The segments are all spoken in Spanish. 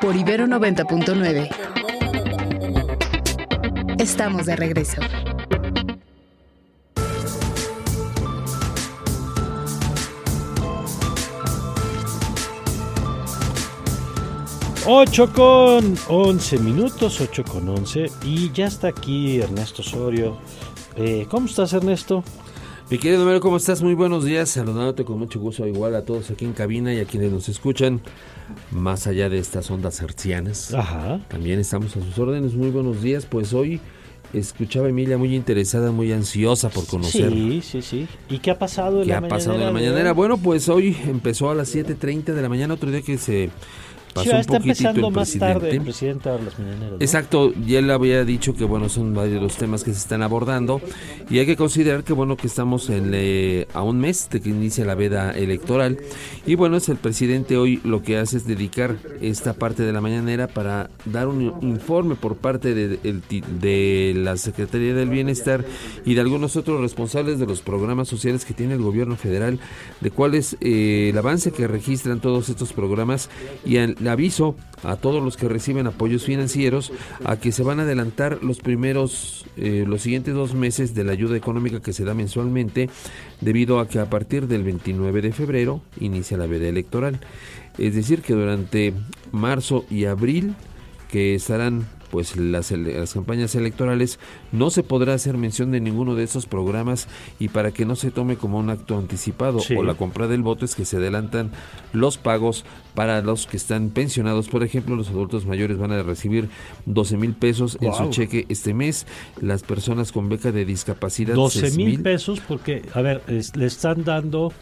Por Ibero 90.9. Estamos de regreso. Ocho con 11 minutos, 8 con 11 y ya está aquí Ernesto Osorio. Eh, ¿Cómo estás Ernesto? Mi querido Mero, ¿cómo estás? Muy buenos días, saludándote con mucho gusto igual a todos aquí en cabina y a quienes nos escuchan más allá de estas ondas hercianas. Ajá. También estamos a sus órdenes, muy buenos días, pues hoy escuchaba a Emilia muy interesada, muy ansiosa por conocer. Sí, sí, sí. ¿Y qué ha pasado en ¿Qué la ha pasado en la mañanera? Bueno, pues hoy empezó a las 7.30 de la mañana, otro día que se pasó un está poquitito empezando el más presidente. tarde el presidente a las mañaneras. ¿no? Exacto, y él había dicho que bueno, son varios los temas que se están abordando y hay que considerar que bueno, que estamos en, eh, a un mes de que inicia la veda electoral y bueno, es el presidente hoy lo que hace es dedicar esta parte de la mañanera para dar un informe por parte de, la Secretaría del Bienestar y de algunos otros responsables de los programas sociales que tiene el gobierno federal, de cuál es eh, el avance que registran todos estos programas y aviso a todos los que reciben apoyos financieros a que se van a adelantar los primeros, eh, los siguientes dos meses de la ayuda económica que se da mensualmente, debido a que a partir del 29 de febrero inicia la veda electoral. Es decir, que durante marzo y abril, que estarán pues las, las campañas electorales no se podrá hacer mención de ninguno de esos programas y para que no se tome como un acto anticipado Sí. o la compra del voto es que se adelantan los pagos para los que están pensionados. Por ejemplo, los adultos mayores van a recibir 12 mil pesos en su cheque este mes. Las personas con beca de discapacidad 12 seis mil pesos porque, a ver, es- le están dando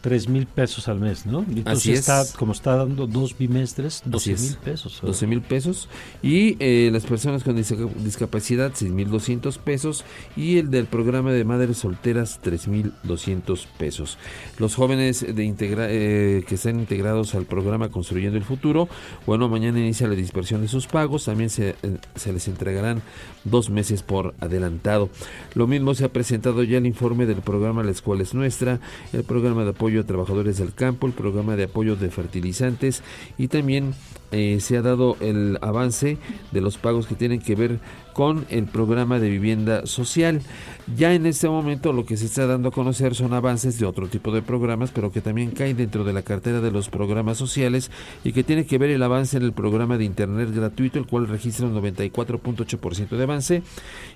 3 mil pesos al mes, ¿no? Entonces Así es. está, como está dando dos bimestres, 12 Así es. mil pesos. 12 mil pesos y eh, las personas con disca- discapacidad 6 mil 200 pesos y el del programa de madres solteras 3 mil 200 pesos los jóvenes de integra eh, que están integrados al programa construyendo el futuro bueno mañana inicia la dispersión de sus pagos también se, eh, se les entregarán dos meses por adelantado lo mismo se ha presentado ya el informe del programa La Escuela es Nuestra el programa de apoyo a trabajadores del campo el programa de apoyo de fertilizantes y también eh, se ha dado el avance de los pagos que tienen que ver con el programa de vivienda social. Ya en este momento lo que se está dando a conocer son avances de otro tipo de programas, pero que también caen dentro de la cartera de los programas sociales y que tiene que ver el avance en el programa de Internet gratuito, el cual registra un 94.8% de avance.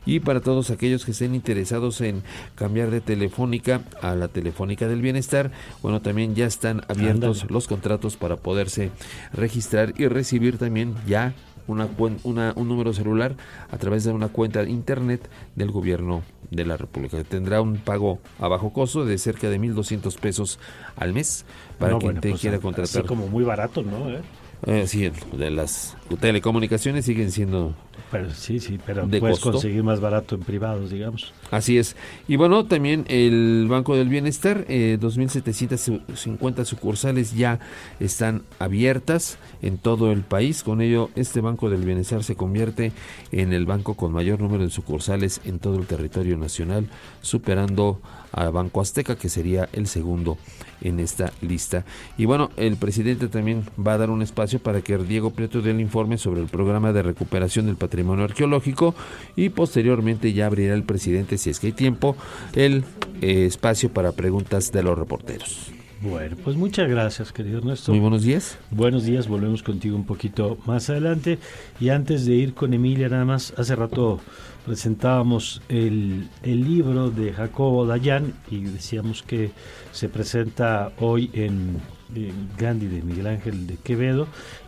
Y para todos aquellos que estén interesados en cambiar de telefónica a la telefónica del bienestar, bueno, también ya están abiertos los contratos para poderse registrar y recibir también ya una, una- un número celular a través de una cuenta de internet del gobierno de la República. Tendrá un pago a bajo costo de cerca de 1.200 pesos al mes para No, quien bueno, te pues, quiera así contratar. como muy barato, ¿no? ¿Eh? Eh, sí, de las telecomunicaciones siguen siendo Pero sí, sí, pero De puedes costo. conseguir más barato en privados, digamos. Así es. Y bueno, también el Banco del Bienestar, eh, 2.750 sucursales ya están abiertas en todo el país. Con ello, este Banco del Bienestar se convierte en el banco con mayor número de sucursales en todo el territorio nacional, superando a Banco Azteca, que sería el segundo en esta lista. Y bueno, el presidente también va a dar un espacio para que Diego Prieto dé el informe sobre el programa de recuperación del patrimonio arqueológico y posteriormente ya abrirá el presidente, si es que hay tiempo, el eh, espacio para preguntas de los reporteros. Bueno, pues muchas gracias, querido Ernesto. Muy buenos días. Buenos días, volvemos contigo un poquito más adelante. Y antes de ir con Emilia, nada más, hace rato presentábamos el, el libro de Jacobo Dayan y decíamos que se presenta hoy en, en Gandhi de Miguel Ángel de Quevedo.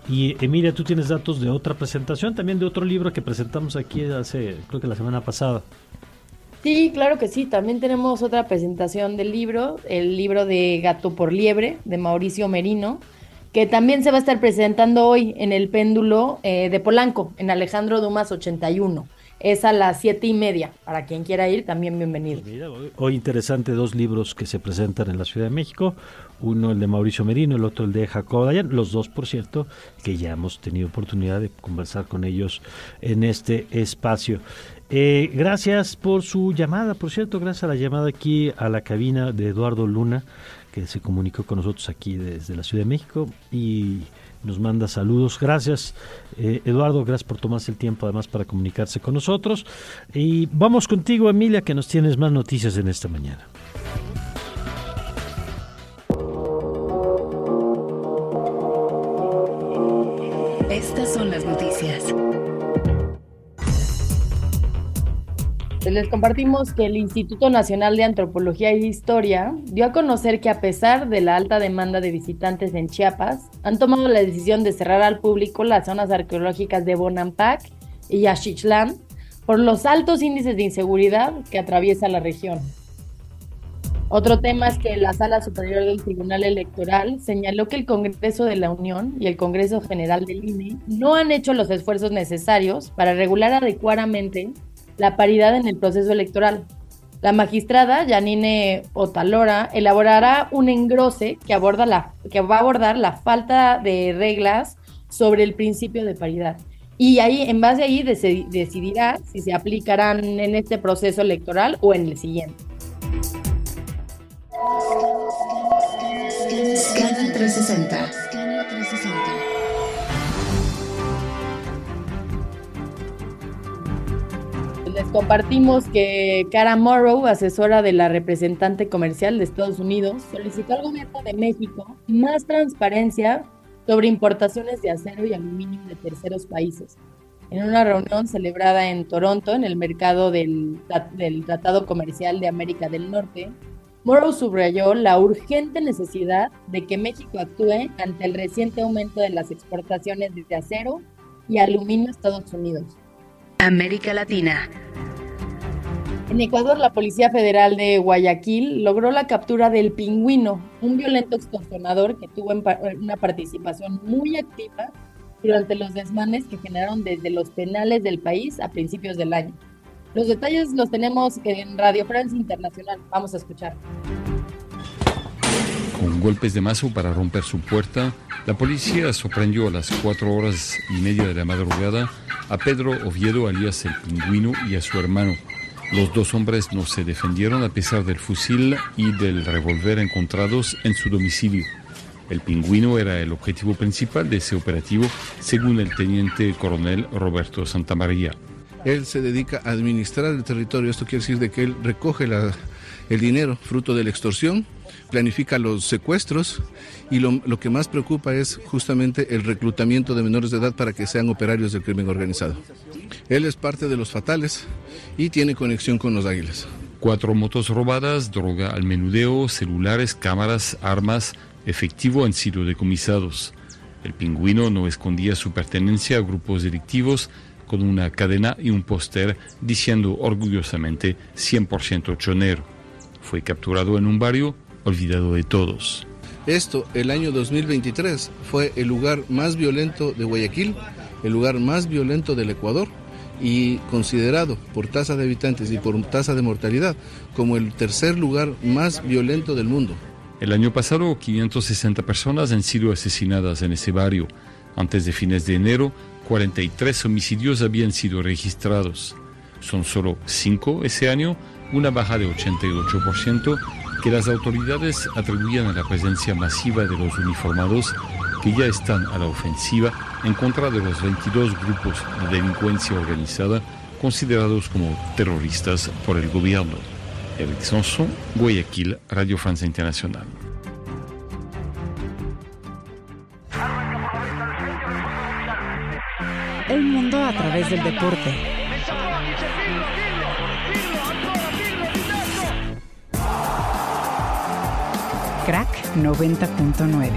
Y Emilia, tú tienes datos de otra presentación, también de otro libro que presentamos aquí hace, creo que la semana pasada. Sí, claro que sí. También tenemos otra presentación del libro, el libro de Gato por Liebre, de Mauricio Merino, que también se va a estar presentando hoy en el péndulo eh, de Polanco, en Alejandro Dumas 81. Es a las siete y media. Para quien quiera ir, también bienvenido. Mira, hoy, interesante dos libros que se presentan en la Ciudad de México, uno el de Mauricio Merino, el otro el de Jacobo Dayan, los dos por cierto, que ya hemos tenido oportunidad de conversar con ellos en este espacio. Eh, gracias por su llamada, por cierto, gracias a la llamada aquí a la cabina de Eduardo Luna, que se comunicó con nosotros aquí desde la Ciudad de México y nos manda saludos. Gracias, eh, Eduardo, gracias por tomarse el tiempo además para comunicarse con nosotros. Y vamos contigo, Emilia, que nos tienes más noticias en esta mañana. Les compartimos que el Instituto Nacional de Antropología e Historia dio a conocer que a pesar de la alta demanda de visitantes en Chiapas, han tomado la decisión de cerrar al público las zonas arqueológicas de Bonampak y Yaxchilán por los altos índices de inseguridad que atraviesa la región. Otro tema es que la Sala Superior del Tribunal Electoral señaló que el Congreso de la Unión y el Congreso General del INE no han hecho los esfuerzos necesarios para regular adecuadamente la paridad en el proceso electoral. La magistrada Janine Otalora elaborará un engrose que, aborda la, que va a abordar la falta de reglas sobre el principio de paridad. Y ahí, en base a ahí, decidirá si se aplicarán en este proceso electoral o en el siguiente. Scanner 360. Les compartimos que Cara Morrow, asesora de la representante comercial de Estados Unidos, solicitó al gobierno de México más transparencia sobre importaciones de acero y aluminio de terceros países. En una reunión celebrada en Toronto, en el mercado del, Tratado Comercial de América del Norte, Morrow subrayó la urgente necesidad de que México actúe ante el reciente aumento de las exportaciones de acero y aluminio a Estados Unidos. América Latina. En Ecuador, la Policía Federal de Guayaquil logró la captura del pingüino, un violento extorsionador que tuvo una participación muy activa durante los desmanes que generaron desde los penales del país a principios del año. Los detalles los tenemos en Radio Francia Internacional. Vamos a escuchar. Con golpes de mazo para romper su puerta, la policía sorprendió a las cuatro horas y media de la madrugada a Pedro Oviedo, alias el pingüino, y a su hermano. Los dos hombres no se defendieron a pesar del fusil y del revólver encontrados en su domicilio. El pingüino era el objetivo principal de ese operativo, según el teniente coronel Roberto Santamaría. Él se dedica a administrar el territorio. Esto quiere decir de que él recoge el dinero fruto de la extorsión, planifica los secuestros y lo, que más preocupa es justamente el reclutamiento de menores de edad para que sean operarios del crimen organizado. Él es parte de los fatales y tiene conexión con los águilas. Cuatro motos robadas, droga al menudeo, celulares, cámaras, armas, efectivo han sido decomisados. El pingüino no escondía su pertenencia a grupos delictivos con una cadena y un póster diciendo orgullosamente 100% chonero. Fue capturado en un barrio olvidado de todos. Esto, el año 2023, fue el lugar más violento de Guayaquil, el lugar más violento del Ecuador y considerado por tasa de habitantes y por tasa de mortalidad como el tercer lugar más violento del mundo. El año pasado, 560 personas han sido asesinadas en ese barrio. Antes de fines de enero, 43 homicidios habían sido registrados. Son solo 5 ese año, una baja de 88% que las autoridades atribuían a la presencia masiva de los uniformados que ya están a la ofensiva en contra de los 22 grupos de delincuencia organizada considerados como terroristas por el gobierno. Eric Sanson, Guayaquil, Radio Francia Internacional. El mundo a través del deporte. Crack 90.9.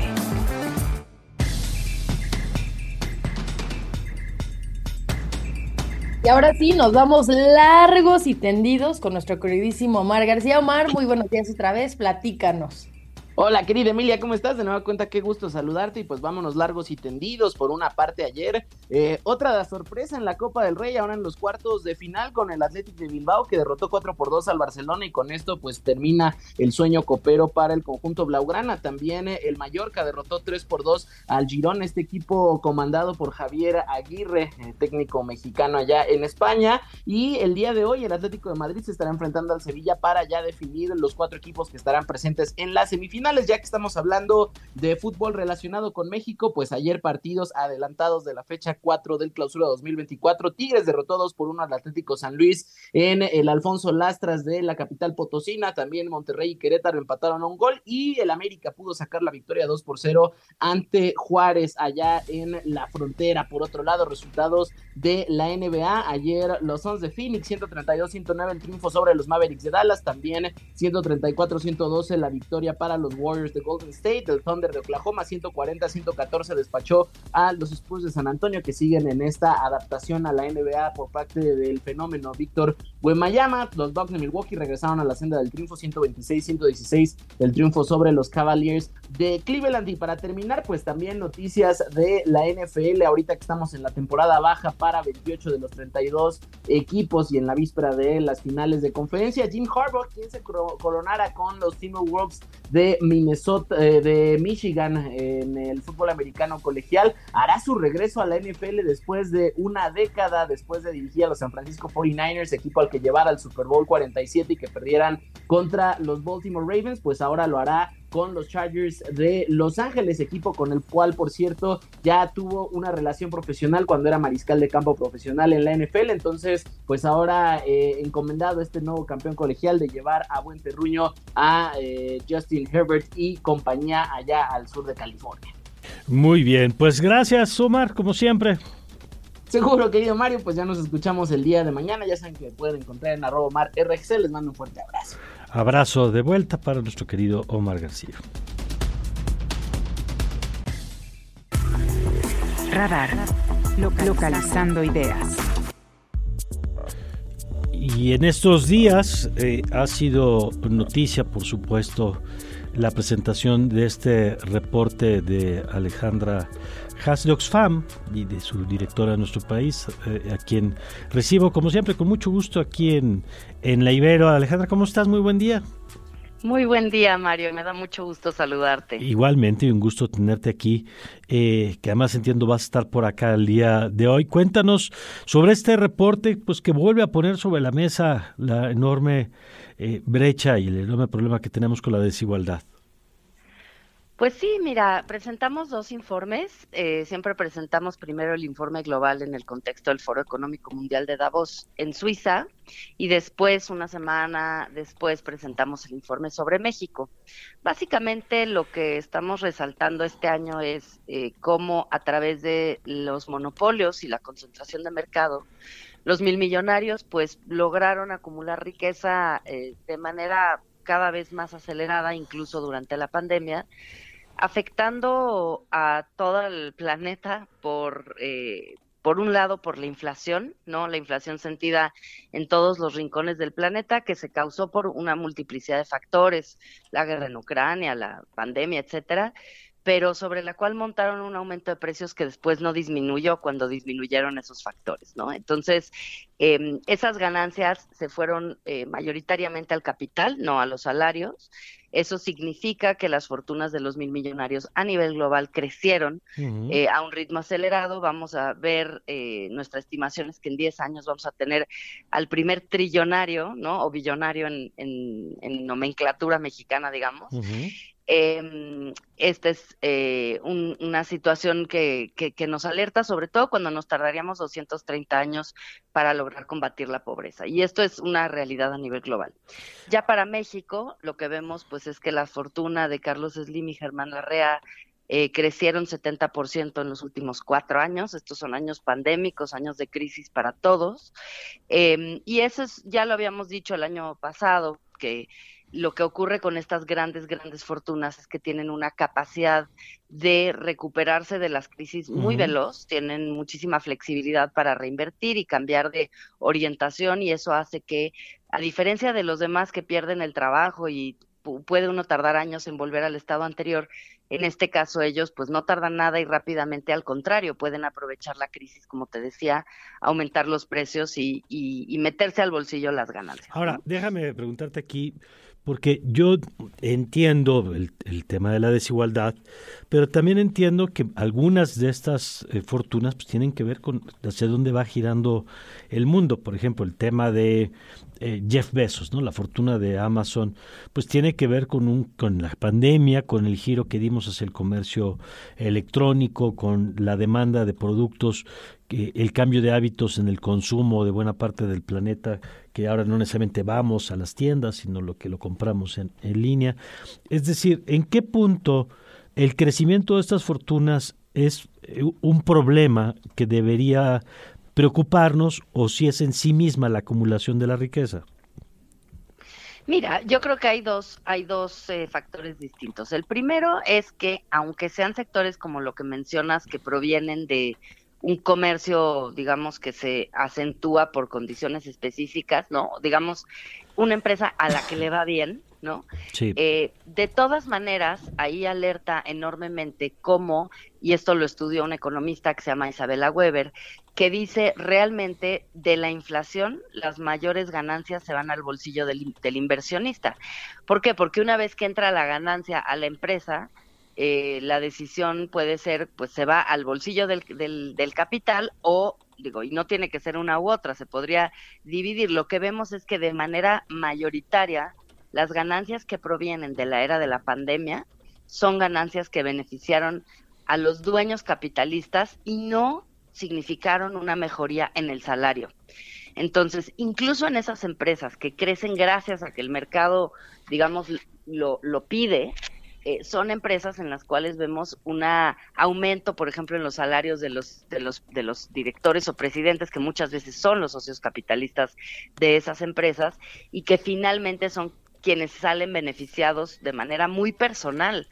Y ahora sí, nos vamos largos y tendidos con nuestro queridísimo Omar García. Omar, muy buenos días otra vez, platícanos. Hola, querida Emilia, ¿cómo estás? De nueva cuenta, qué gusto saludarte y pues vámonos largos y tendidos por una parte ayer. Eh, otra sorpresa en la Copa del Rey, ahora en los cuartos de final con el Athletic de Bilbao que derrotó 4 por 2 al Barcelona y con esto pues termina el sueño copero para el conjunto Blaugrana. También eh, el Mallorca derrotó 3 por 2 al Girón, este equipo comandado por Javier Aguirre, eh, técnico mexicano allá en España. Y el día de hoy el Atlético de Madrid se estará enfrentando al Sevilla para ya definir los cuatro equipos que estarán presentes en la semifinal ya que estamos hablando de fútbol relacionado con México, pues ayer partidos adelantados de la fecha 4 del clausura 2024. Tigres derrotó 2 por 1 al Atlético San Luis en el Alfonso Lastras de la capital potosina. También Monterrey y Querétaro empataron un gol y el América pudo sacar la victoria 2 por 0 ante Juárez allá en la frontera. Por otro lado, resultados de la NBA. Ayer los Suns de Phoenix 132-109 el triunfo sobre los Mavericks de Dallas. También 134-112 la victoria para los Warriors de Golden State. El Thunder de Oklahoma 140-114 despachó a los Spurs de San Antonio que siguen en esta adaptación a la NBA por parte del fenómeno Víctor Wembanyama. Los Bucks de Milwaukee regresaron a la senda del triunfo 126-116 el triunfo sobre los Cavaliers de Cleveland. Y para terminar, pues también noticias de la NFL ahorita que estamos en la temporada baja para 28 de los 32 equipos y en la víspera de las finales de conferencia. Jim Harbaugh, quien se coronara con los Timberwolves de Minnesota, eh, de Michigan en el fútbol americano colegial, hará su regreso a la NFL después de una década, después de dirigir a los San Francisco 49ers, equipo al que llevara al Super Bowl 47 y que perdieran contra los Baltimore Ravens, pues ahora lo hará con los Chargers de Los Ángeles, equipo con el cual, por cierto, ya tuvo una relación profesional cuando era mariscal de campo profesional en la NFL. Entonces, pues ahora eh, encomendado este nuevo campeón colegial de llevar a buen terruño a eh, Justin Herbert y compañía allá al sur de California. Muy bien, pues gracias Omar, como siempre. Seguro, querido Mario, pues ya nos escuchamos el día de mañana. Ya saben que me pueden encontrar en arroba Omar RX. Les mando un fuerte abrazo. Abrazo de vuelta para nuestro querido Omar García. Radar. Localizando ideas. Y en estos días eh, ha sido noticia, por supuesto, la presentación de este reporte de Alejandra Has Oxfam y de su directora de nuestro país, eh, a quien recibo como siempre con mucho gusto aquí en, en La Ibero. Alejandra, ¿cómo estás? Muy buen día. Muy buen día, Mario. Me da mucho gusto saludarte. Igualmente, y un gusto tenerte aquí, eh, que además entiendo vas a estar por acá el día de hoy. Cuéntanos sobre este reporte, pues que vuelve a poner sobre la mesa la enorme eh, brecha y el enorme problema que tenemos con la desigualdad. Pues sí, mira, presentamos dos informes. Eh, siempre presentamos primero el informe global en el contexto del Foro Económico Mundial de Davos en Suiza y después, una semana después, presentamos el informe sobre México. Básicamente lo que estamos resaltando este año es eh, cómo a través de los monopolios y la concentración de mercado, los mil millonarios pues lograron acumular riqueza eh, de manera cada vez más acelerada, incluso durante la pandemia, afectando a todo el planeta por, eh, por un lado, por la inflación, ¿no? La inflación sentida en todos los rincones del planeta, que se causó por una multiplicidad de factores, la guerra en Ucrania, la pandemia, etcétera, pero sobre la cual montaron un aumento de precios que después no disminuyó cuando disminuyeron esos factores, ¿no? Entonces, eh, esas ganancias se fueron eh, mayoritariamente al capital, no a los salarios. Eso significa que las fortunas de los mil millonarios a nivel global crecieron eh, a un ritmo acelerado. Vamos a ver, eh, nuestra estimación es que en 10 años vamos a tener al primer trillonario, ¿no? O billonario en, en, nomenclatura mexicana, digamos. Eh, esta es eh, una situación que, nos alerta, sobre todo cuando nos tardaríamos 230 años para lograr combatir la pobreza. Y esto es una realidad a nivel global. Ya para México, lo que vemos pues es que la fortuna de Carlos Slim y Germán Larrea eh, crecieron 70% en los últimos cuatro años. Estos son años pandémicos, años de crisis para todos. Eh, y eso es, ya lo habíamos dicho el año pasado, que lo que ocurre con estas grandes, grandes fortunas es que tienen una capacidad de recuperarse de las crisis muy veloz, tienen muchísima flexibilidad para reinvertir y cambiar de orientación y eso hace que, a diferencia de los demás que pierden el trabajo y puede uno tardar años en volver al estado anterior, en este caso ellos pues no tardan nada y rápidamente al contrario, pueden aprovechar la crisis, como te decía, aumentar los precios y, y, meterse al bolsillo las ganancias. Ahora, déjame preguntarte aquí, porque yo entiendo el, tema de la desigualdad, pero también entiendo que algunas de estas eh, fortunas pues, tienen que ver con hacia dónde va girando el mundo. Por ejemplo, el tema de eh, Jeff Bezos, ¿no? La fortuna de Amazon, pues tiene que ver con un con la pandemia, con el giro que dimos hacia el comercio electrónico, con la demanda de productos, el cambio de hábitos en el consumo de buena parte del planeta, que ahora no necesariamente vamos a las tiendas, sino lo que lo compramos en, en línea. Es decir, ¿en qué punto el crecimiento de estas fortunas es eh, un problema que debería preocuparnos o si es en sí misma la acumulación de la riqueza? Mira, yo creo que hay dos, hay dos eh, factores distintos. El primero es que, aunque sean sectores como lo que mencionas, que provienen de un comercio, digamos, que se acentúa por condiciones específicas, ¿no? Digamos, una empresa a la que le va bien, ¿no? Sí. Eh, de todas maneras, ahí alerta enormemente cómo, y esto lo estudió un economista que se llama Isabela Weber, que dice realmente de la inflación las mayores ganancias se van al bolsillo del, del inversionista. ¿Por qué? Porque una vez que entra la ganancia a la empresa, eh, la decisión puede ser, pues se va al bolsillo del, del, del capital o digo, y no tiene que ser una u otra, se podría dividir. Lo que vemos es que de manera mayoritaria las ganancias que provienen de la era de la pandemia son ganancias que beneficiaron a los dueños capitalistas y no significaron una mejoría en el salario. Entonces, incluso en esas empresas que crecen gracias a que el mercado, digamos, lo, lo pide, eh, son empresas en las cuales vemos un aumento, por ejemplo, en los salarios de los, de los, de los directores o presidentes, que muchas veces son los socios capitalistas de esas empresas, y que finalmente son quienes salen beneficiados de manera muy personal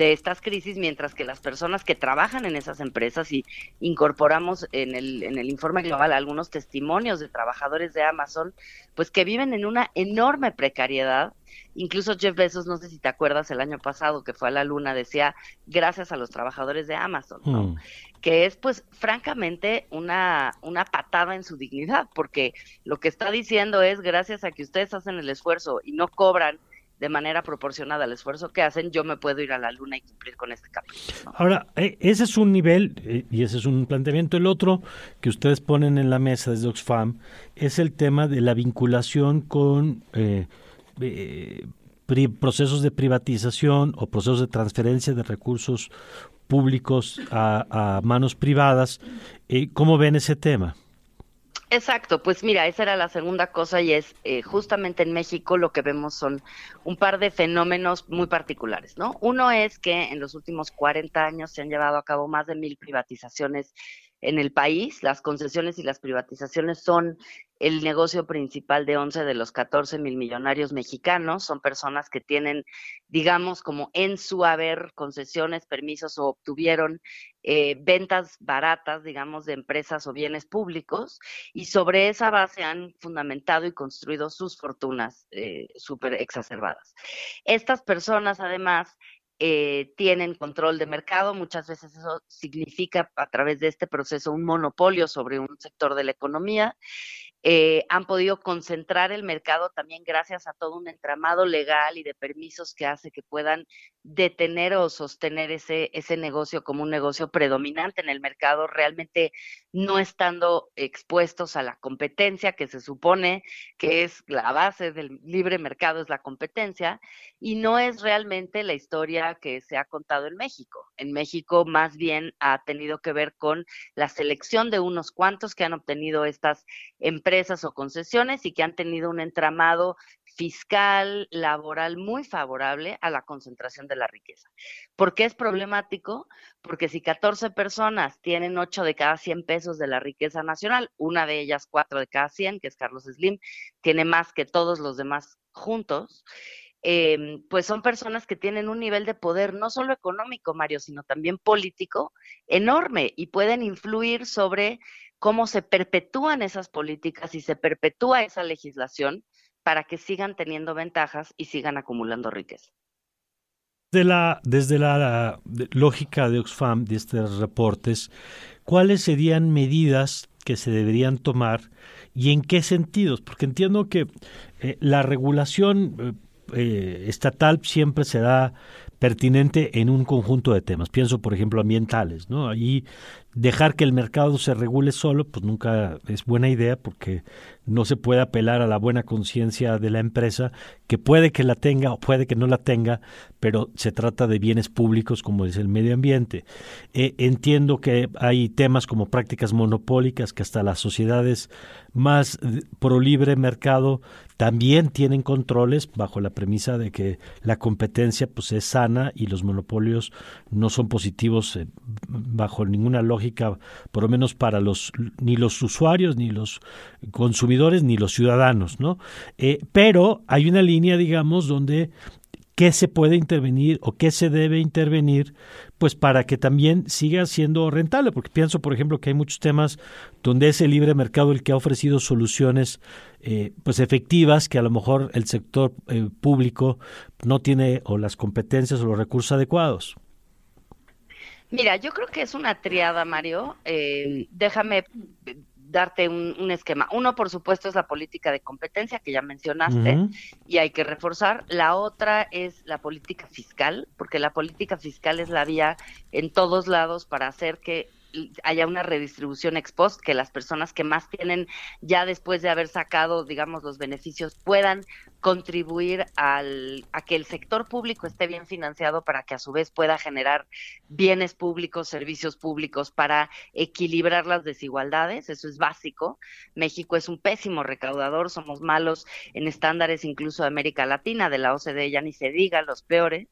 de estas crisis, mientras que las personas que trabajan en esas empresas y incorporamos en el, en el informe global algunos testimonios de trabajadores de Amazon, pues que viven en una enorme precariedad. Incluso Jeff Bezos, no sé si te acuerdas, el año pasado que fue a la luna, decía gracias a los trabajadores de Amazon, ¿no? Mm. que es pues francamente una, una patada en su dignidad, porque lo que está diciendo es gracias a que ustedes hacen el esfuerzo y no cobran de manera proporcionada al esfuerzo que hacen, yo me puedo ir a la luna y cumplir con este capítulo. Ahora, eh, ese es un nivel eh, y ese es un planteamiento. El otro que ustedes ponen en la mesa desde Oxfam es el tema de la vinculación con eh, procesos de privatización o procesos de transferencia de recursos públicos a, a manos privadas. ¿Cómo ven ese tema? Exacto, pues mira, esa era la segunda cosa y es eh, justamente en México lo que vemos son un par de fenómenos muy particulares, ¿no? Uno es que en los últimos 40 años se han llevado a cabo más de mil privatizaciones en el país. Las concesiones y las privatizaciones son el negocio principal de 11 de los 14 mil millonarios mexicanos. Son personas que tienen, digamos, como en su haber concesiones, permisos o obtuvieron eh, ventas baratas, digamos, de empresas o bienes públicos. Y sobre esa base han fundamentado y construido sus fortunas eh, súper exacerbadas. Estas personas, además, eh, tienen control de mercado. Muchas veces eso significa a través de este proceso un monopolio sobre un sector de la economía eh, han podido concentrar el mercado también gracias a todo un entramado legal y de permisos que hace que puedan detener o sostener ese, ese negocio como un negocio predominante en el mercado, realmente no estando expuestos a la competencia que se supone que es la base del libre mercado, es la competencia, y no es realmente la historia que se ha contado en México. En México más bien ha tenido que ver con la selección de unos cuantos que han obtenido estas empresas o concesiones y que han tenido un entramado fiscal, laboral muy favorable a la concentración de la riqueza. ¿Por qué es problemático? Porque si 14 personas tienen 8 de cada 100 pesos de la riqueza nacional, una de ellas 4 de cada 100, que es Carlos Slim, tiene más que todos los demás juntos, eh, pues son personas que tienen un nivel de poder no solo económico, Mario, sino también político enorme y pueden influir sobre cómo se perpetúan esas políticas y se perpetúa esa legislación para que sigan teniendo ventajas y sigan acumulando riqueza. La, desde la lógica de Oxfam, de estos reportes, ¿cuáles serían medidas que se deberían tomar y en qué sentidos? Porque entiendo que eh, la regulación eh, estatal siempre será pertinente en un conjunto de temas. Pienso, por ejemplo, ambientales, ¿no? Ahí dejar que el mercado se regule solo, pues nunca es buena idea porque no se puede apelar a la buena conciencia de la empresa, que puede que la tenga o puede que no la tenga, pero se trata de bienes públicos como es el medio ambiente. Eh, entiendo que hay temas como prácticas monopólicas que hasta las sociedades más pro libre mercado también tienen controles bajo la premisa de que la competencia pues es sana y los monopolios no son positivos eh, bajo ninguna lógica, por lo menos para los ni los usuarios ni los consumidores ni los ciudadanos, ¿no? Eh, pero hay una línea, digamos, donde qué se puede intervenir o qué se debe intervenir, pues para que también siga siendo rentable, porque pienso, por ejemplo, que hay muchos temas donde es el libre mercado el que ha ofrecido soluciones eh, pues efectivas que a lo mejor el sector eh, público no tiene o las competencias o los recursos adecuados. Mira, yo creo que es una triada, Mario. Eh, déjame darte un, esquema. Uno, por supuesto, es la política de competencia que ya mencionaste y hay que reforzar. La otra es la política fiscal, porque la política fiscal es la vía en todos lados para hacer que haya una redistribución ex post, que las personas que más tienen ya después de haber sacado, digamos, los beneficios puedan contribuir al, a que el sector público esté bien financiado para que a su vez pueda generar bienes públicos, servicios públicos para equilibrar las desigualdades. Eso es básico. México es un pésimo recaudador, somos malos en estándares incluso de América Latina, de la OCDE ya ni se diga, los peores.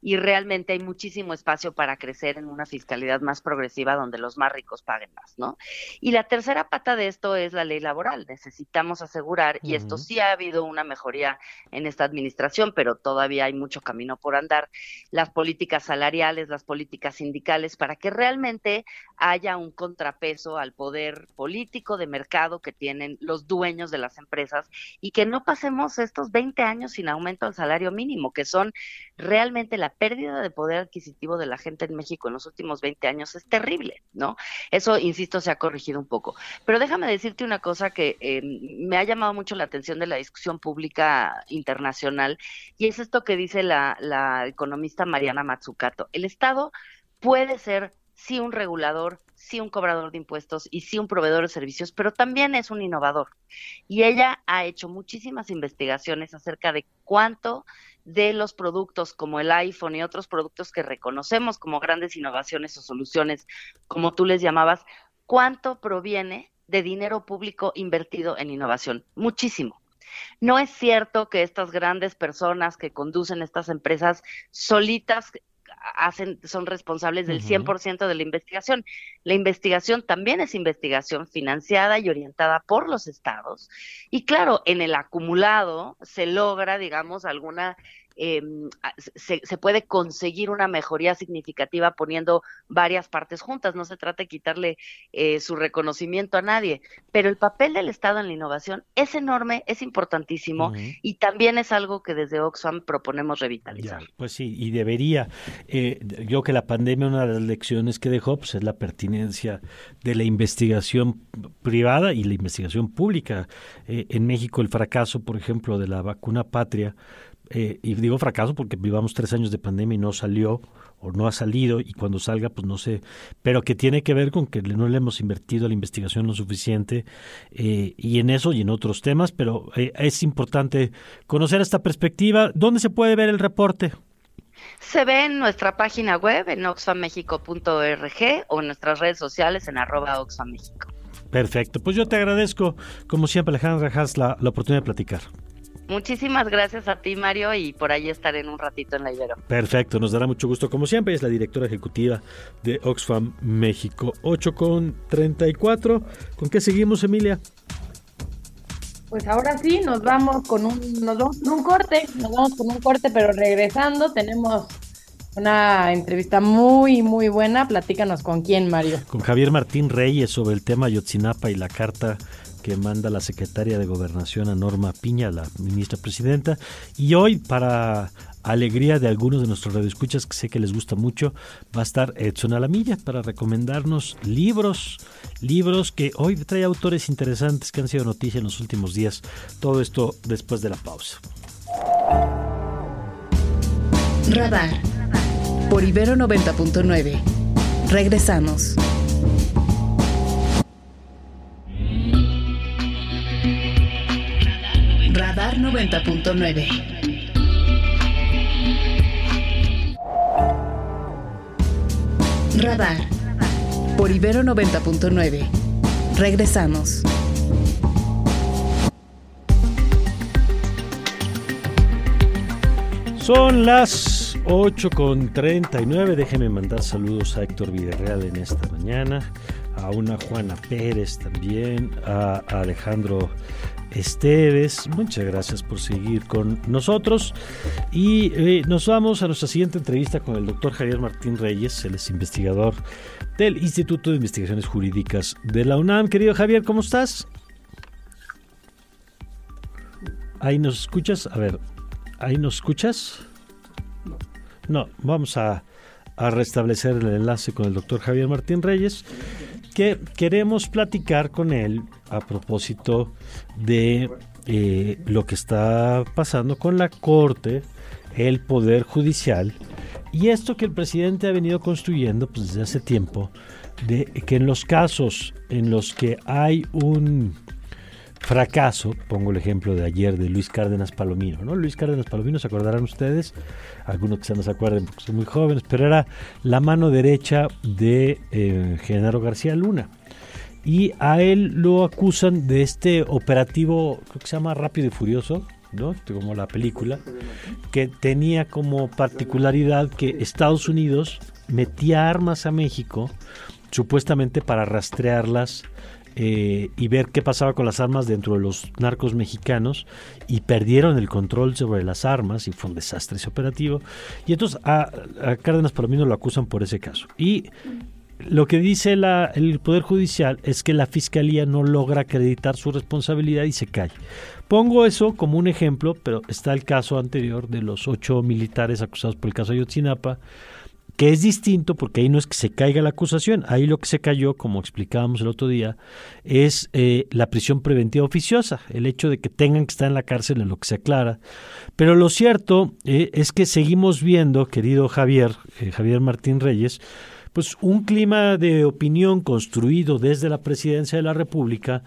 Y realmente hay muchísimo espacio para crecer en una fiscalidad más progresiva donde los más ricos paguen más, ¿no? Y la tercera pata de esto es la ley laboral. Necesitamos asegurar, y esto sí ha habido una mejoría en esta administración, pero todavía hay mucho camino por andar, las políticas salariales, las políticas sindicales, para que realmente haya un contrapeso al poder político de mercado que tienen los dueños de las empresas y que no pasemos estos 20 años sin aumento al salario mínimo, que son realmente la pérdida de poder adquisitivo de la gente en México en los últimos 20 años es terrible, ¿no? Eso, insisto, se ha corregido un poco. Pero déjame decirte una cosa que eh, me ha llamado mucho la atención de la discusión pública internacional, y es esto que dice la, la economista Mariana Mazzucato. El Estado puede ser sí un regulador, sí un cobrador de impuestos y sí un proveedor de servicios, pero también es un innovador. Y ella ha hecho muchísimas investigaciones acerca de cuánto de los productos como el iPhone y otros productos que reconocemos como grandes innovaciones o soluciones, como tú les llamabas, cuánto proviene de dinero público invertido en innovación. Muchísimo. No es cierto que estas grandes personas que conducen estas empresas solitas hacen, son responsables del 100% de la investigación. La investigación también es investigación financiada y orientada por los estados. Y claro, en el acumulado se logra, digamos, alguna eh, se, se, puede conseguir una mejoría significativa poniendo varias partes juntas. No se trata de quitarle eh, su reconocimiento a nadie, pero el papel del Estado en la innovación es enorme, es importantísimo y también es algo que desde Oxfam proponemos revitalizar. pues sí, y debería. Eh, yo que la pandemia, una de las lecciones que dejó pues, es la pertinencia de la investigación privada y la investigación pública. Eh, en México, el fracaso, por ejemplo, de la vacuna patria eh, y digo fracaso porque vivamos tres años de pandemia y no salió o no ha salido y cuando salga pues no sé, pero que tiene que ver con que no le hemos invertido a la investigación lo suficiente eh, y en eso y en otros temas, pero eh, es importante conocer esta perspectiva. ¿Dónde se puede ver el reporte? Se ve en nuestra página web en oxfamexico.org o en nuestras redes sociales en arroba oxfamexico. Perfecto, pues yo te agradezco como siempre Alejandra la, la oportunidad de platicar. Muchísimas gracias a ti, Mario, y por ahí estaré en un ratito en la Ibero. Perfecto, nos dará mucho gusto. Como siempre, es la directora ejecutiva de Oxfam México. 8 con 34. ¿Con qué seguimos, Emilia? Pues ahora sí, nos vamos con un, nos vamos con un corte, nos vamos con un corte, pero regresando tenemos una entrevista muy, muy buena. Platícanos con quién, Mario. Con Javier Martín Reyes sobre el tema Yotzinapa y la carta que manda la secretaria de Gobernación a Norma Piña, la ministra presidenta. Y hoy, para alegría de algunos de nuestros radioescuchas, que sé que les gusta mucho, va a estar Edson Alamilla para recomendarnos libros, libros que hoy trae autores interesantes que han sido noticia en los últimos días. Todo esto después de la pausa. Radar por Ibero 90.9. Regresamos. 90.9. Radar por Ibero 90.9. Regresamos. Son las 8 con 39. Déjeme mandar saludos a Héctor Villarreal en esta mañana, a una Juana Pérez también, a Alejandro Esteves. Muchas gracias por seguir con nosotros. Y eh, nos vamos a nuestra siguiente entrevista con el doctor Javier Martín Reyes, él es investigador del Instituto de Investigaciones Jurídicas de la UNAM. Querido Javier, ¿cómo estás? Ahí nos escuchas. A ver, ¿Ahí nos escuchas? No, vamos a, restablecer el enlace con el doctor Javier Martín Reyes, que queremos platicar con él a propósito de eh, lo que está pasando con la Corte, el Poder Judicial, y esto que el presidente ha venido construyendo pues, desde hace tiempo, de que en los casos en los que hay un fracaso, pongo el ejemplo de ayer de Luis Cárdenas Palomino, ¿no? Luis Cárdenas Palomino, ¿se acordarán ustedes? Algunos quizás no se acuerden porque son muy jóvenes, pero era la mano derecha de eh, Genaro García Luna. Y a él lo acusan de este operativo, creo que se llama Rápido y Furioso, ¿no? Como la película, que tenía como particularidad que Estados Unidos metía armas a México supuestamente para rastrearlas eh, y ver qué pasaba con las armas dentro de los narcos mexicanos y perdieron el control sobre las armas y fue un desastre ese operativo. Y entonces a, Cárdenas Palomino lo acusan por ese caso. Y lo que dice el Poder Judicial es que la Fiscalía no logra acreditar su responsabilidad y se cae. Pongo eso como un ejemplo, pero está el caso anterior de los ocho militares acusados por el caso Ayotzinapa, que es distinto porque ahí no es que se caiga la acusación, ahí lo que se cayó, como explicábamos el otro día, es eh, la prisión preventiva oficiosa, el hecho de que tengan que estar en la cárcel en lo que se aclara. Pero lo cierto eh, es que seguimos viendo, querido Javier, eh, Javier Martín Reyes, pues un clima de opinión construido desde la presidencia de la República,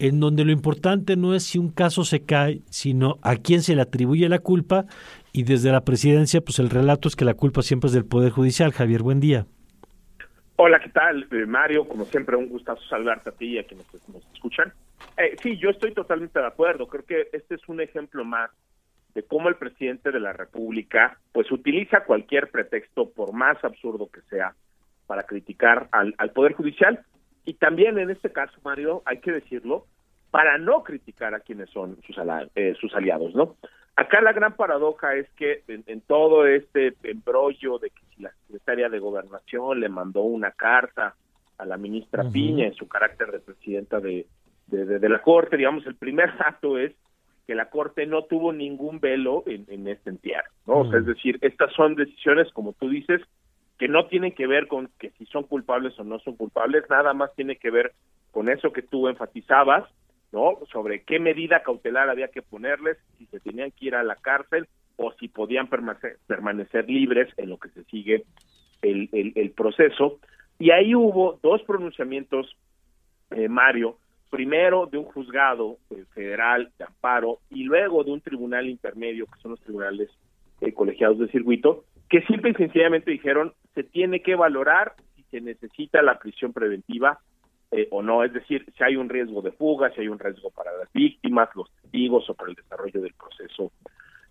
en donde lo importante no es si un caso se cae, sino a quién se le atribuye la culpa y desde la presidencia, pues el relato es que la culpa siempre es del Poder Judicial. Javier, buen día. Hola, ¿qué tal? Eh, Mario, como siempre, un gustazo saludarte a ti y a quienes nos escuchan. Eh, sí, yo estoy totalmente de acuerdo. Creo que este es un ejemplo más de cómo el presidente de la República pues utiliza cualquier pretexto, por más absurdo que sea, para criticar al, Poder Judicial. Y también en este caso, Mario, hay que decirlo, para no criticar a quienes son sus, eh, sus aliados, ¿no? Acá la gran paradoja es que en, todo este embrollo de que si la secretaria de Gobernación le mandó una carta a la ministra Piña en su carácter de presidenta de, de, la Corte, digamos, el primer dato es que la Corte no tuvo ningún velo en, este entierro, ¿no? es decir, estas son decisiones, como tú dices, que no tienen que ver con que si son culpables o no son culpables, nada más tiene que ver con eso que tú enfatizabas, ¿no? Sobre qué medida cautelar había que ponerles, si se tenían que ir a la cárcel o si podían permanecer, permanecer libres en lo que se sigue el, el, proceso. Y ahí hubo dos pronunciamientos, eh, Mario, primero de un juzgado eh, federal de amparo y luego de un tribunal intermedio, que son los tribunales eh, colegiados de circuito, que simple y sencillamente dijeron se tiene que valorar si se necesita la prisión preventiva eh, o no, es decir, si hay un riesgo de fuga, si hay un riesgo para las víctimas, los testigos o para el desarrollo del proceso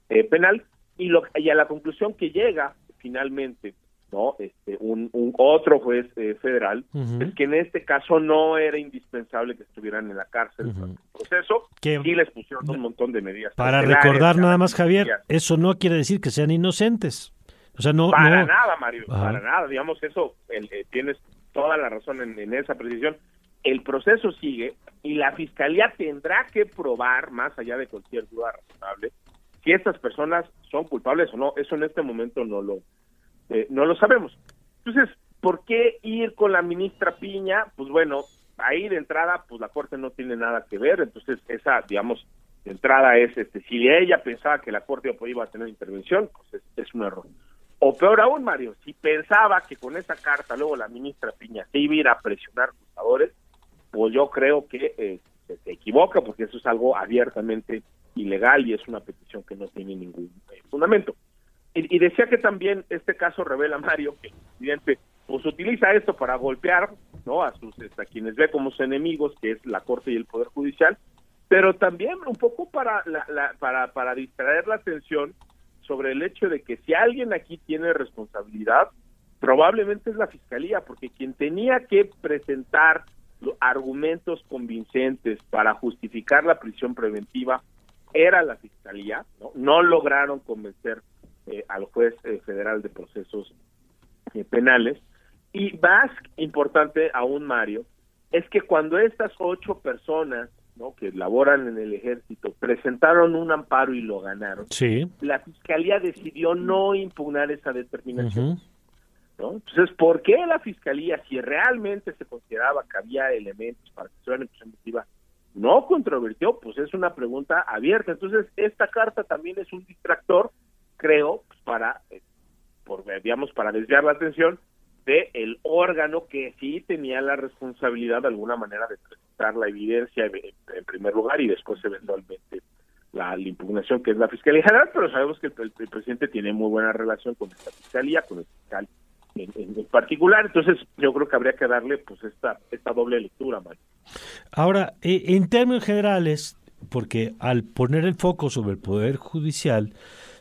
eh, penal. Y, lo, y a la conclusión que llega finalmente no este un, otro juez eh, federal es que en este caso no era indispensable que estuvieran en la cárcel el proceso y les pusieron un montón de medidas para recordar nada más Javier eso no quiere decir que sean inocentes o sea no para nada Mario para nada digamos eso el, tienes toda la razón en, esa precisión. El proceso sigue y la fiscalía tendrá que probar, más allá de cualquier duda razonable, si estas personas son culpables o no. Eso en este momento no lo, eh, no lo sabemos. Entonces, ¿por qué ir con la ministra Piña? Pues bueno, ahí de entrada, pues la Corte no tiene nada que ver. Entonces, esa, digamos, de entrada es, este, si ella pensaba que la Corte iba a tener intervención, pues es, es un error. O peor aún, Mario, si pensaba que con esa carta luego la ministra Piña se iba a ir a presionar jugadores, pues yo creo que eh, se, equivoca porque eso es algo abiertamente ilegal y es una petición que no tiene ningún eh, fundamento. Y, decía que también este caso revela, Mario, que el presidente pues utiliza esto para golpear no a sus a quienes ve como sus enemigos, que es la Corte y el Poder Judicial, pero también un poco para la, para para distraer la atención sobre el hecho de que si alguien aquí tiene responsabilidad, probablemente es la fiscalía, porque quien tenía que presentar argumentos convincentes para justificar la prisión preventiva era la fiscalía, no, no lograron convencer eh, al juez eh, federal de procesos eh, penales. Y más importante aún, Mario, es que cuando estas ocho personas que laboran en el ejército presentaron un amparo y lo ganaron, la fiscalía decidió no impugnar esa determinación. ¿no? Entonces, ¿por qué la fiscalía, si realmente se consideraba que había elementos para que se en prisión no controvertió? Pues es una pregunta abierta. Entonces, esta carta también es un distractor, creo, pues, para, eh, por, digamos, para desviar la atención de el órgano que sí tenía la responsabilidad de alguna manera de presentar la evidencia en, primer lugar y después eventualmente la, impugnación que es la Fiscalía General, pero sabemos que el, presidente tiene muy buena relación con esta Fiscalía, con el fiscal en, particular, entonces yo creo que habría que darle pues esta, esta doble lectura, Mario. Ahora, eh, en términos generales, porque al poner el foco sobre el Poder Judicial,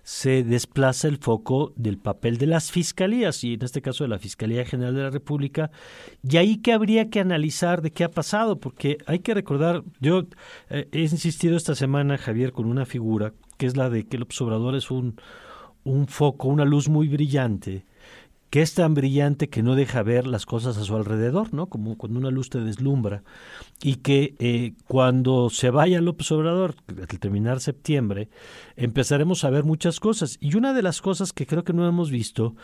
se desplaza el foco del papel de las fiscalías y en este caso de la Fiscalía General de la República. Y ahí que habría que analizar de qué ha pasado porque hay que recordar yo eh, he insistido esta semana Javier con una figura que es la de que el observador es un un foco una luz muy brillante que es tan brillante que no deja ver las cosas a su alrededor, ¿no? Como cuando una luz te deslumbra. Y que eh, cuando se vaya López Obrador, al terminar septiembre, empezaremos a ver muchas cosas. Y una de las cosas que creo que no hemos visto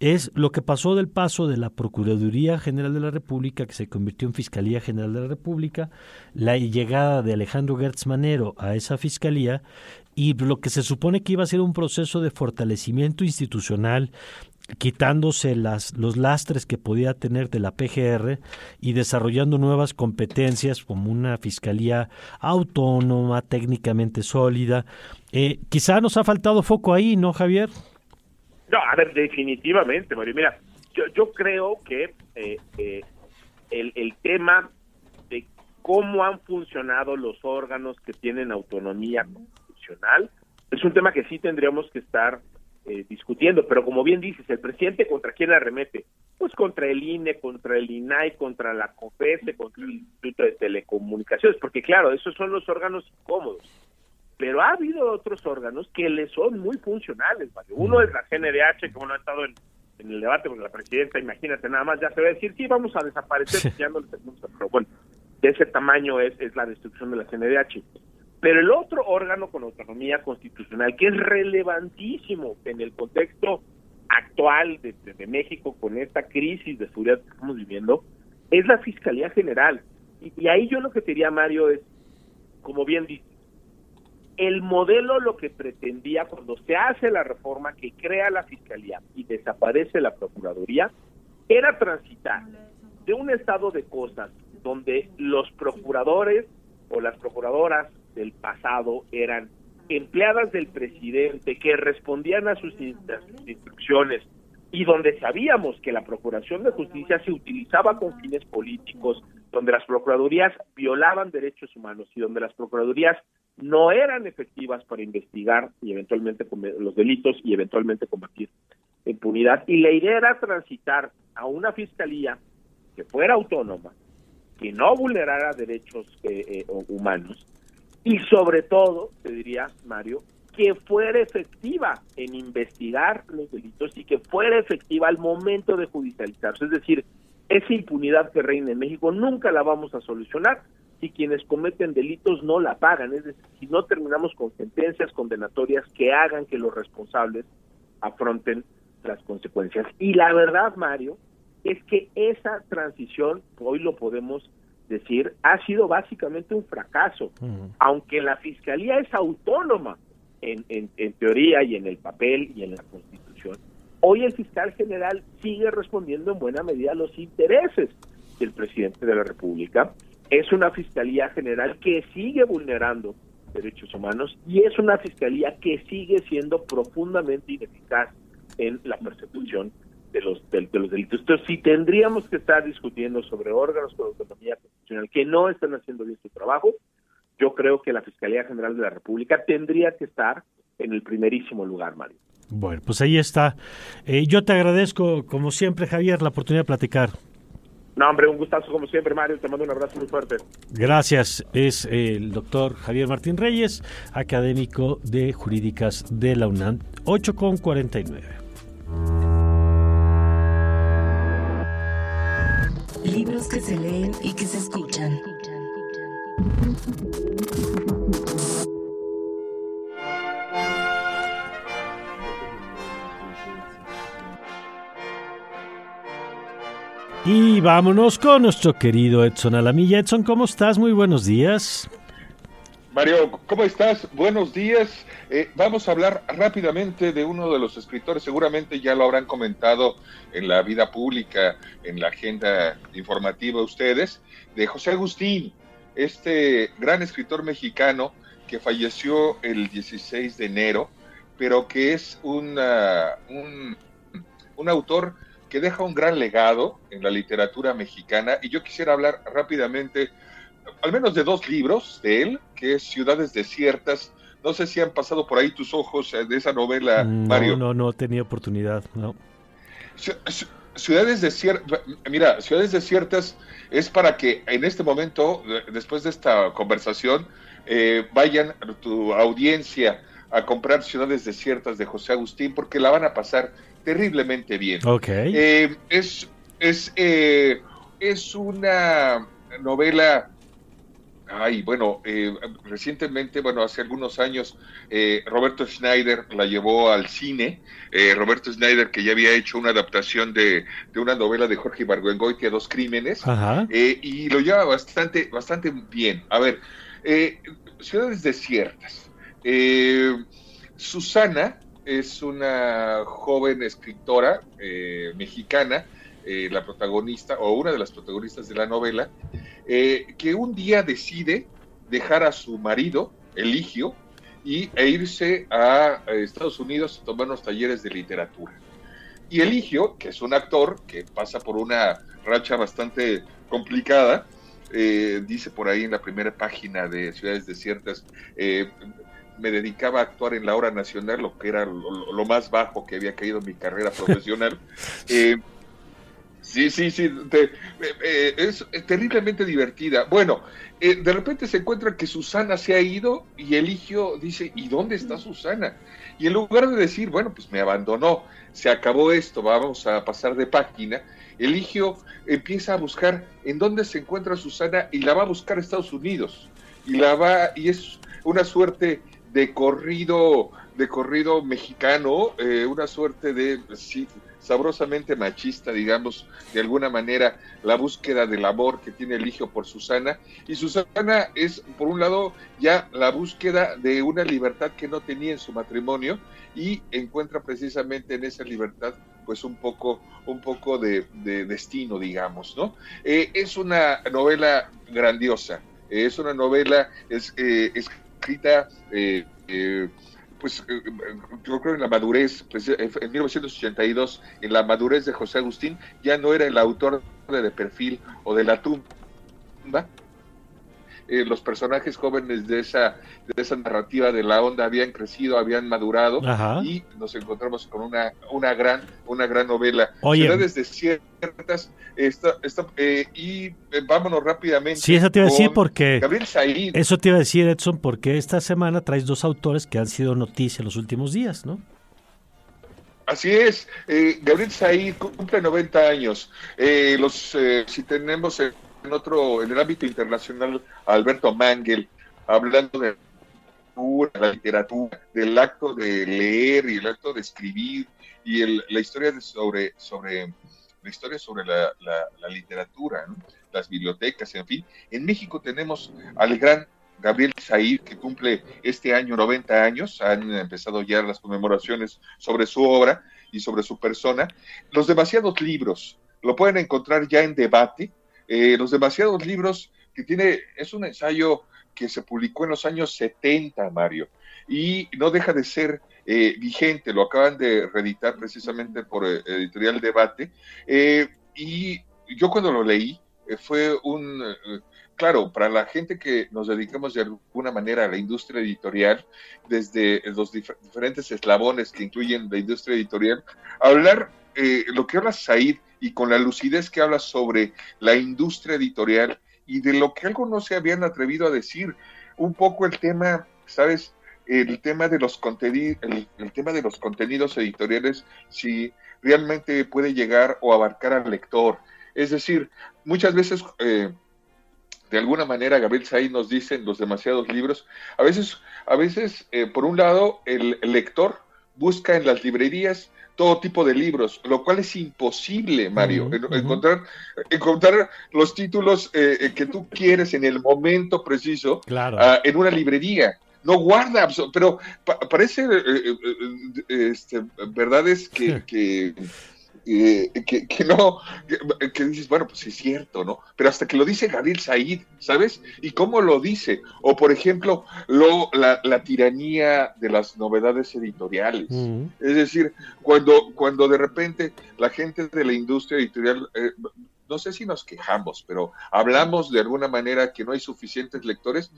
es lo que pasó del paso de la Procuraduría General de la República, que se convirtió en Fiscalía General de la República, la llegada de Alejandro Gertz Manero a esa fiscalía y lo que se supone que iba a ser un proceso de fortalecimiento institucional quitándose las, los lastres que podía tener de la PGR y desarrollando nuevas competencias como una fiscalía autónoma, técnicamente sólida. Eh, quizá nos ha faltado foco ahí, ¿no, Javier? No, a ver, definitivamente, Mario. Mira, yo, yo creo que eh, eh, el, el tema de cómo han funcionado los órganos que tienen autonomía constitucional es un tema que sí tendríamos que estar eh, discutiendo, pero como bien dices, el presidente contra quién arremete, pues contra el INE, contra el INAI, contra la COFESE, contra el Instituto de Telecomunicaciones, porque claro, esos son los órganos incómodos, pero ha habido otros órganos que le son muy funcionales, uno es la CNDH, como no ha estado en, el debate con la presidenta, imagínate nada más, ya se va a decir, sí, vamos a desaparecer, pero bueno, de ese tamaño es, es la destrucción de la CNDH. Pero el otro órgano con autonomía constitucional, que es relevantísimo en el contexto actual de, México con esta crisis de seguridad que estamos viviendo, es la Fiscalía General. Y, ahí yo lo que diría, Mario, es, como bien dice, el modelo lo que pretendía cuando se hace la reforma que crea la Fiscalía y desaparece la Procuraduría, era transitar de un estado de cosas donde los procuradores o las procuradoras del pasado eran empleadas del presidente que respondían a sus, instrucciones y donde sabíamos que la Procuración de Justicia se utilizaba con fines políticos, donde las Procuradurías violaban derechos humanos y donde las Procuradurías no eran efectivas para investigar y eventualmente los delitos y eventualmente combatir impunidad. Y la idea era transitar a una fiscalía que fuera autónoma, que no vulnerara derechos eh, eh, humanos y sobre todo, te diría, Mario, que fuera efectiva en investigar los delitos y que fuera efectiva al momento de judicializarse. Es decir, esa impunidad que reina en México nunca la vamos a solucionar si quienes cometen delitos no la pagan. Es decir, si no terminamos con sentencias condenatorias que hagan que los responsables afronten las consecuencias. Y la verdad, Mario, es que esa transición, hoy lo podemos decir, ha sido básicamente un fracaso. Aunque la Fiscalía es autónoma en, en, teoría y en el papel y en la Constitución, Hoy el fiscal general sigue respondiendo en buena medida a los intereses del presidente de la República. Es una fiscalía general que sigue vulnerando derechos humanos y es una fiscalía que sigue siendo profundamente ineficaz en la persecución de los, de, los delitos. Entonces, si tendríamos que estar discutiendo sobre órganos con autonomía constitucional que no están haciendo bien su trabajo, yo creo que la Fiscalía General de la República tendría que estar en el primerísimo lugar, Mario. Bueno, pues ahí está. Eh, yo te agradezco, como siempre, Javier, la oportunidad de platicar. No, hombre, un gustazo como siempre, Mario. Te mando un abrazo muy fuerte. Gracias. Es el doctor Javier Martín Reyes, académico de Jurídicas de la UNAM, 8 con 49. Libros que se leen y que se escuchan. Y vámonos con nuestro querido Edson Alamilla. Edson, ¿cómo estás? Muy buenos días. Mario, ¿cómo estás? Buenos días. Eh, vamos a hablar rápidamente de uno de los escritores, seguramente ya lo habrán comentado en la vida pública, en la agenda informativa ustedes, de José Agustín, este gran escritor mexicano que falleció el 16 de enero, pero que es un, un autor que deja un gran legado en la literatura mexicana y yo quisiera hablar rápidamente al menos de dos libros de él, que es Ciudades Desiertas. No sé si han pasado por ahí tus ojos eh, de esa novela, no, Mario. No, no, tenido oportunidad, no. Ciudades Desiertas, mira, Ciudades Desiertas es para que en este momento, después de esta conversación, eh, vayan tu audiencia a comprar Ciudades Desiertas de José Agustín porque la van a pasar terriblemente bien. Ok. Eh, es, es, eh, es una novela Ay, bueno, eh, recientemente, bueno, hace algunos años, eh, Roberto Schneider la llevó al cine. Eh, Roberto Schneider, que ya había hecho una adaptación de, de una novela de Jorge Ibargüengoitia, Dos Crímenes, y lo lleva bastante, bastante bien. A ver, Ciudades Desiertas. Susana es una joven escritora mexicana, la protagonista, o una de las protagonistas de la novela, eh, que un día decide dejar a su marido, Eligio, y, e irse a, Estados Unidos a tomar unos talleres de literatura. Y Eligio, que es un actor que pasa por una racha bastante complicada, eh, dice por ahí en la primera página de Ciudades Desiertas, eh, me dedicaba a actuar en la hora nacional, lo que era lo, más bajo que había caído en mi carrera profesional. Sí, sí, sí, eh, eh, es, terriblemente divertida. Bueno, eh, de repente se encuentra que Susana se ha ido y Eligio dice, ¿y dónde está Susana? Y en lugar de decir, bueno, pues me abandonó, se acabó esto, vamos a pasar de página, Eligio empieza a buscar en dónde se encuentra Susana y la va a buscar a Estados Unidos. Y la va, y es una suerte de corrido, de corrido mexicano, una suerte de, sí, sabrosamente machista, digamos, de alguna manera, la búsqueda del amor que tiene Eligio por Susana. Y Susana es, por un lado, ya la búsqueda de una libertad que no tenía en su matrimonio y encuentra precisamente en esa libertad pues un poco, un poco de, destino, digamos, ¿no? Eh, es una novela grandiosa, es una novela es, eh, escrita eh, pues eh, yo creo en la madurez, pues, eh, en 1982, en la madurez de José Agustín, ya no era el autor de, de perfil o de la tumba, eh, los personajes jóvenes de esa, de esa narrativa de la onda habían crecido, habían madurado y nos encontramos con una, una gran, una gran novela. Oye, Ciudades desiertas, esta, esta, eh, y eh, vámonos rápidamente. Sí, eso te iba a decir porque Gabriel Said. Eso te iba a decir, Edson, porque esta semana traes dos autores que han sido noticia en los últimos días, ¿no? Así es, Gabriel Said cumple 90 años. los, si tenemos en otro, en el ámbito internacional, Alberto Mangel, hablando de la literatura, del acto de leer y el acto de escribir y el, la historia de sobre, sobre la historia sobre la, la, literatura, las bibliotecas, en fin. En México tenemos al gran Gabriel Said, que cumple este año 90 años, han empezado ya las conmemoraciones sobre su obra, y sobre su persona. Los demasiados libros, lo pueden encontrar ya en debate. Eh, los demasiados libros que tiene, es un ensayo que se publicó en los años 70, Mario, y no deja de ser eh, vigente, lo acaban de reeditar precisamente por eh, Editorial Debate, y yo cuando lo leí fue un claro, para la gente que nos dedicamos de alguna manera a la industria editorial, desde los diferentes eslabones que incluyen la industria editorial, hablar eh, lo que habla Said y con la lucidez que habla sobre la industria editorial y de lo que algo no se habían atrevido a decir, un poco el tema, ¿sabes? El tema de los contenidos, el, tema de los contenidos editoriales, si realmente puede llegar o abarcar al lector. Es decir, muchas veces eh, de alguna manera Gabriel Said nos dice en los demasiados libros, a veces, a veces eh, por un lado, el, lector busca en las librerías todo tipo de libros, lo cual es imposible, Mario, encontrar, encontrar los títulos eh, eh, que tú quieres en el momento preciso ah, en una librería. No guarda, pero parece este, verdades que, que eh, que, que, no, que, dices, bueno, pues es cierto, ¿no? Pero hasta que lo dice Gabriel Said, ¿sabes? ¿Y cómo lo dice? O, por ejemplo, lo, la, la tiranía de las novedades editoriales. Es decir, cuando, cuando de repente la gente de la industria editorial eh, no sé si nos quejamos, pero hablamos de alguna manera que no hay suficientes lectores,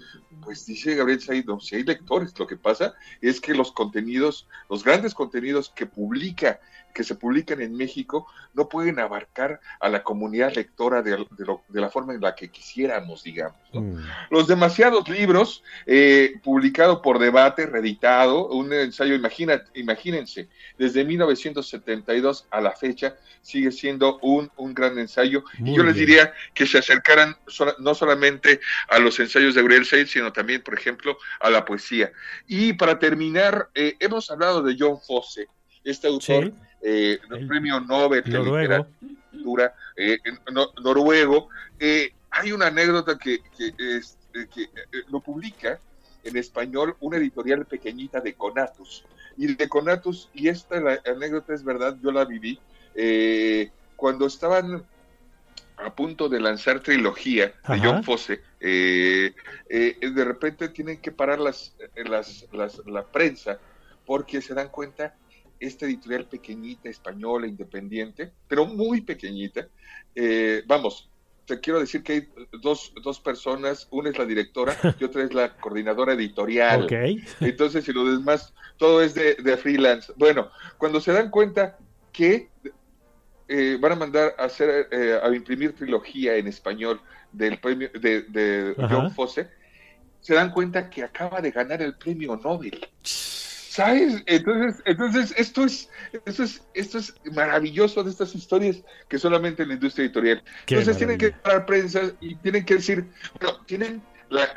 pues dice Gabriel Said, si hay lectores, lo que pasa es que los contenidos, los grandes contenidos que publica, que se publican en México, no pueden abarcar a la comunidad lectora de, la forma en la que quisiéramos, digamos. Mm. Los demasiados libros, eh, publicado por debate, reeditado, un ensayo, imagina, imagínense, desde 1972 a la fecha, sigue siendo un, un gran ensayo y yo les diría que se acercaran no solamente a los ensayos de Gabriel Said, sino también, por ejemplo, a la poesía. Y para terminar, eh, hemos hablado de John Fosse, este autor, eh, premio Nobel de literatura eh, noruego. hay una anécdota que, que, que lo publica en español una editorial pequeñita de Conatus. Y de Conatus, y esta anécdota es verdad, yo la viví, cuando estaban a punto de lanzar trilogía de John Fosse, eh, eh, de repente tienen que parar las, eh, las, la prensa porque se dan cuenta esta editorial pequeñita, española, independiente, pero muy pequeñita. vamos, te quiero decir que hay dos, dos personas, una es la directora y otra es la coordinadora editorial. Entonces, y lo demás, todo es de, de freelance. Bueno, cuando se dan cuenta que eh, van a mandar a hacer eh, a imprimir trilogía en español del premio de, John Fosse, se dan cuenta que acaba de ganar el premio Nobel. ¿Sabes? Entonces, entonces esto es, esto es, esto es maravilloso de estas historias que solamente en la industria editorial. entonces tienen que parar prensa y tienen que decir, bueno, tienen la,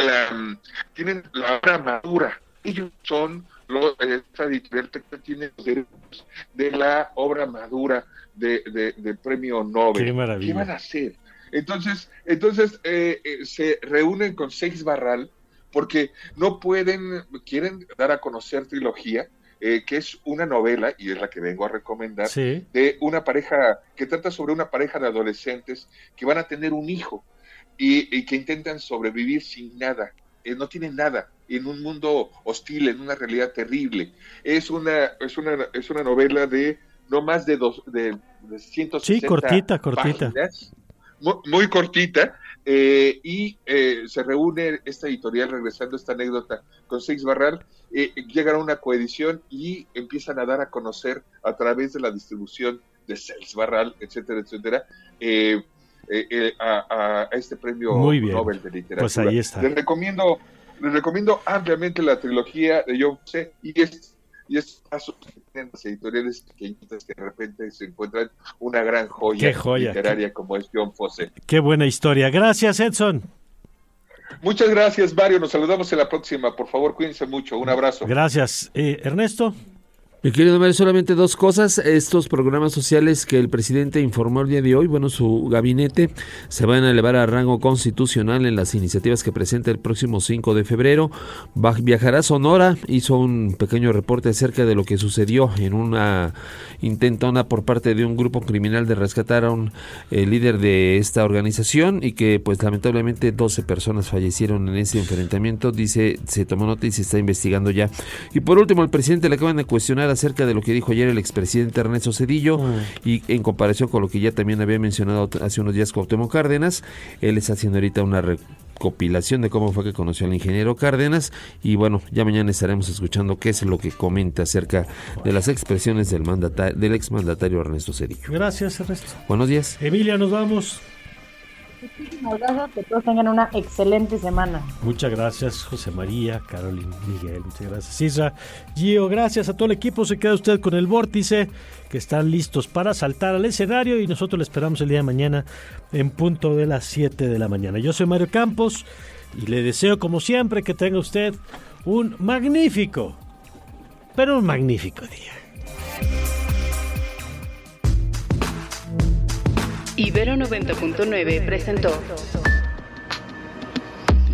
tienen la obra madura. Ellos son los, esta editorial tiene los derechos de la obra madura de, del premio Nobel. Qué, van a hacer? Entonces, entonces eh, eh, se reúnen con Seis Barral porque no pueden, quieren dar a conocer trilogía, eh, que es una novela, y es la que vengo a recomendar, de una pareja, que trata sobre una pareja de adolescentes que van a tener un hijo y, que intentan sobrevivir sin nada. no tienen nada en un mundo hostil, en una realidad terrible. Es una, es una, es una novela de no más de, dos, de, de 160 Sí, cortita, cortita. muy, cortita, eh, y eh, se reúne esta editorial, regresando a esta anécdota, con Seix Barral, eh, llegan a una coedición y empiezan a dar a conocer a través de la distribución de Seix Barral, etcétera, etcétera, a, este premio Nobel de Literatura. Pues ahí está. Les recomiendo, les recomiendo ampliamente la trilogía de John C. y es y estos casos en las editoriales pequeñitas que de repente se encuentran una gran joya, literaria como es John Fosse. Qué buena historia. Gracias, Edson. Muchas gracias, Mario. Nos saludamos en la próxima. Por favor, cuídense mucho. Un abrazo. Gracias. Eh, Ernesto. Mi querido Mario, solamente dos cosas. Estos programas sociales que el presidente informó el día de hoy, bueno, su gabinete se van a elevar a rango constitucional en las iniciativas que presenta el próximo 5 de febrero. viajará a Sonora, hizo un pequeño reporte acerca de lo que sucedió en una intentona por parte de un grupo criminal de rescatar a un eh, líder de esta organización y que pues lamentablemente 12 personas fallecieron en ese enfrentamiento. Dice, se tomó nota y se está investigando ya. Y por último, el presidente le acaban de cuestionar acerca de lo que dijo ayer el expresidente Ernesto Cedillo mm. y en comparación con lo que ya también había mencionado hace unos días Cuauhtémoc Cárdenas, él está haciendo ahorita una recopilación de cómo fue que conoció al ingeniero Cárdenas y bueno, ya mañana estaremos escuchando qué es lo que comenta acerca de las expresiones del, mandatario, del exmandatario Ernesto Cedillo. Gracias, Ernesto. Buenos días. Emilia, nos vamos. Muchísimas gracias, que todos tengan una excelente semana. Muchas gracias, José María, Carolina, Miguel, muchas gracias, Isra. Gio, gracias a todo el equipo. Se queda usted con el vórtice, que están listos para saltar al escenario y nosotros le esperamos el día de mañana en punto de las 7 de la mañana. Yo soy Mario Campos y le deseo, como siempre, que tenga usted un magnífico, pero un magnífico día. Ibero 90.9 presentó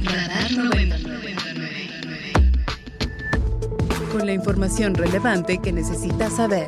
Radar 99. Con la información relevante que necesitas saber.